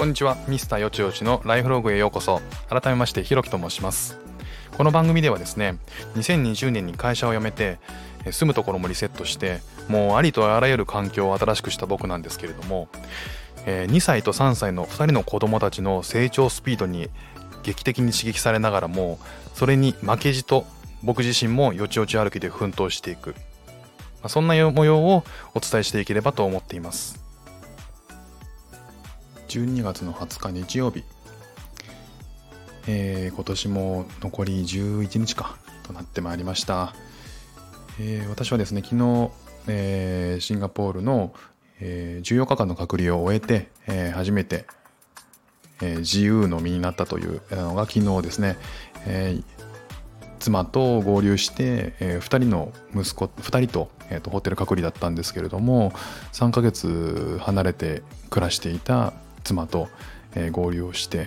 こんにちは。ミスターよちよちのライフログへようこそ。改めましてひろきと申します。この番組ではですね2020年に会社を辞めて住むところもリセットしてもうありとあらゆる環境を新しくした僕なんですけれども2歳と3歳の2人の子供たちの成長スピードに劇的に刺激されながらもそれに負けじと僕自身もよちよち歩きで奮闘していく。そんな模様をお伝えしていければと思っています。12月の20日日曜日、えー、今年も残り11日かとなってまいりました、えー、私はですね昨日、えー、シンガポールの、えー、14日間の隔離を終えて、えー、初めて、えー、自由の身になったというのが昨日ですね、えー、妻と合流して、えー、2人の息子2人と,、えーと、ホテル隔離だったんですけれども3ヶ月離れて暮らしていた妻と、えー、合流をして、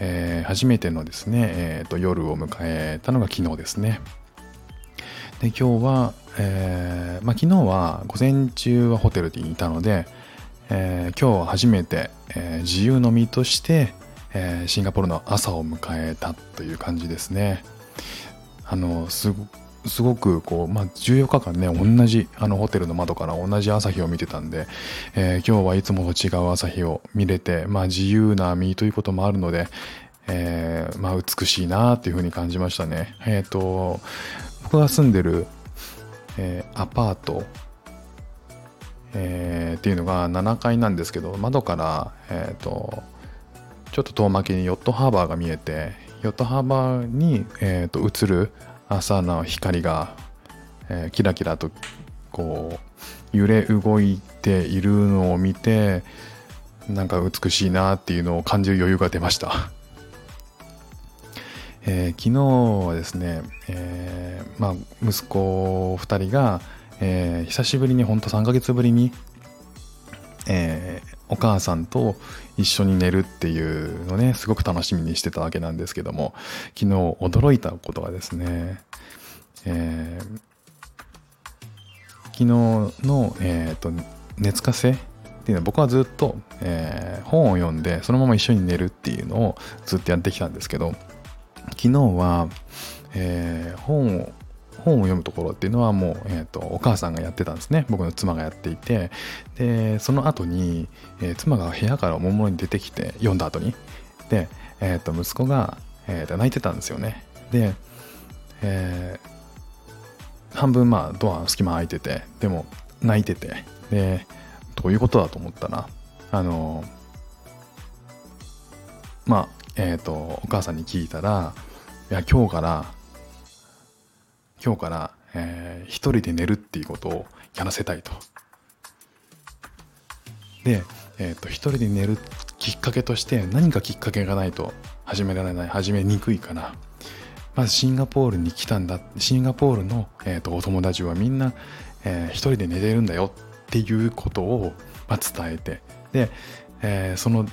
えー、初めてのですね、えーと、夜を迎えたのが昨日ですね。で今日は、えーまあ、昨日は午前中はホテルにいたので、えー、今日は初めて、えー、自由の身として、えー、シンガポールの朝を迎えたという感じですね。あのすすごくこう、まあ、14日間ね同じあのホテルの窓から同じ朝日を見てたんで、えー、今日はいつもと違う朝日を見れて、まあ、自由な身ということもあるので、えー、まあ、美しいなっていうふうに感じましたね。えっ、ー、と僕が住んでる、えアパートえー、っていうのが7階なんですけど窓から、えーと、ちょっと遠巻きにヨットハーバーが見えてヨットハーバーに、えーと映る朝の光が、えー、キラキラとこう揺れ動いているのを見てなんか美しいなっていうのを感じる余裕が出ました。えー、昨日はですね、えー、まあ、息子2人が、えー、久しぶりにほんと3ヶ月ぶりに、えお母さんと一緒に寝るっていうのねすごく楽しみにしてたわけなんですけども昨日驚いたことがですね、えー、昨日の、えーと、熱かせっていうのは僕はずっと、えー、本を読んでそのまま一緒に寝るっていうのをずっとやってきたんですけど昨日は、えー、本を本を読むところっていうのはもう、えーと、お母さんがやってたんですね。僕の妻がやっていて。でその後に、えー、妻が部屋からおもむろに出てきて読んだ後に。で、えーと、息子が、えーと、泣いてたんですよね。で、えー、半分まあドアの隙間空いててでも泣いてて。でどういうことだと思ったらあのまあえっ、ー、とお母さんに聞いたらいや今日から今日から、えー、一人で寝るっていうことをやらせたいと。で、えーと、一人で寝るきっかけとして何かきっかけがないと始められない始めにくいかなまずシンガポールに来たんだシンガポールの、えーと、お友達はみんな、えー、一人で寝てるんだよっていうことを、まあ、伝えてで、えー、その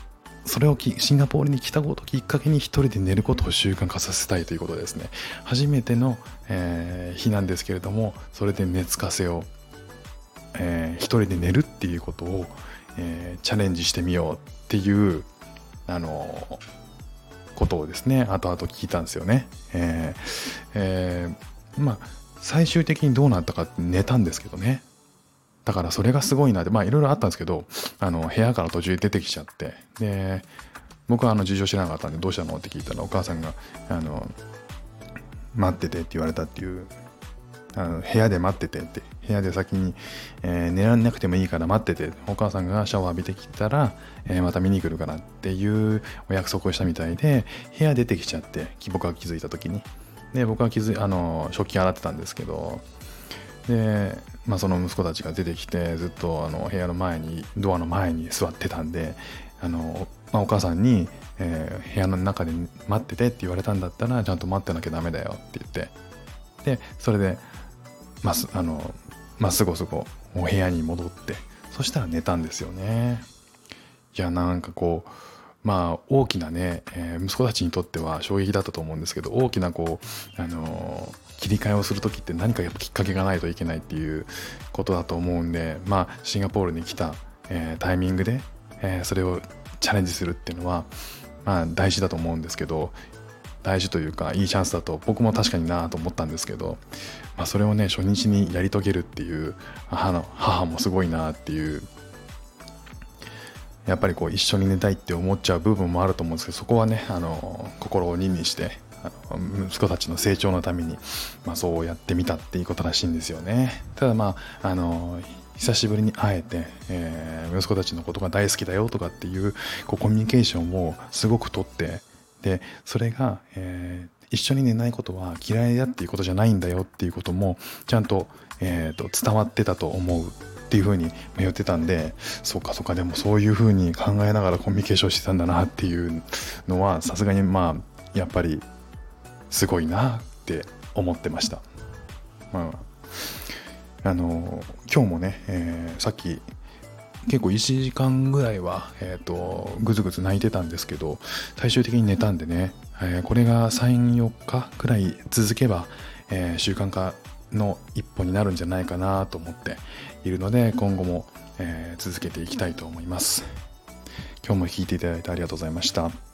それをシンガポールに来たことをきっかけに一人で寝ることを習慣化させたいということですね。初めての、えー、日なんですけれどもそれで熱かせを、えー、一人で寝るっていうことを、えー、チャレンジしてみようっていうあのことをですね後々聞いたんですよね、えーえー、まあ最終的にどうなったかって寝たんですけどね。だからそれがすごいなって、まあいろいろあったんですけど、あの、部屋から途中で出てきちゃって、で、僕はあの事情知らなかったんで、どうしたのって聞いたら、お母さんが、あの、待っててって言われたっていう、あの部屋で待っててって、部屋で先に、えー、寝られなくてもいいから待ってて、お母さんがシャワー浴びてきたら、えー、また見に来るからっていうお約束をしたみたいで、部屋出てきちゃって、僕が気づいた時に。で、僕は気づい、あの、食器洗ってたんですけど、で、まあ、その息子たちが出てきてずっとあの部屋の前にドアの前に座ってたんであの、まあ、お母さんに、えー、部屋の中で待っててって言われたんだったらちゃんと待ってなきゃダメだよって言って。でそれでまああのまあ、すごすごお部屋に戻ってそしたら寝たんですよね。いやなんかこうまあ大きなね、えー、息子たちにとっては衝撃だったと思うんですけど大きなこう、あのー、切り替えをする時って何かやっぱきっかけがないといけないっていうことだと思うんでまあシンガポールに来た、えー、タイミングで、えそれをチャレンジするっていうのは、まあ、大事だと思うんですけど大事というかいいチャンスだと僕も確かになと思ったんですけど、まあ、それをね初日にやり遂げるっていう母の母もすごいなっていうやっぱりこう一緒に寝たいって思っちゃう部分もあると思うんですけどそこはねあの心を鬼にして息子たちの成長のために、まあ、そうやってみたっていうことらしいんですよね。ただまああの久しぶりに会えて、えー、息子たちのことが大好きだよとかっていうこうコミュニケーションをすごくとってでそれが、えー、一緒に寝ないことは嫌いだっていうことじゃないんだよっていうこともちゃんと,、えーと、伝わってたと思う。っていうふうに言ってたんでそうかそうかでもそういうふうに考えながらコミュニケーションしてたんだなっていうのはさすがにまあやっぱりすごいなって思ってました。まあ、あの今日もね、えー、さっき結構1時間ぐらいは、えーと、ぐずぐず泣いてたんですけど最終的に寝たんでね、えー、これが34日くらい続けば、えー、習慣化の一歩になるんじゃないかなと思っているので今後も、えー、続けていきたいと思います。今日も聴いていただいてありがとうございました。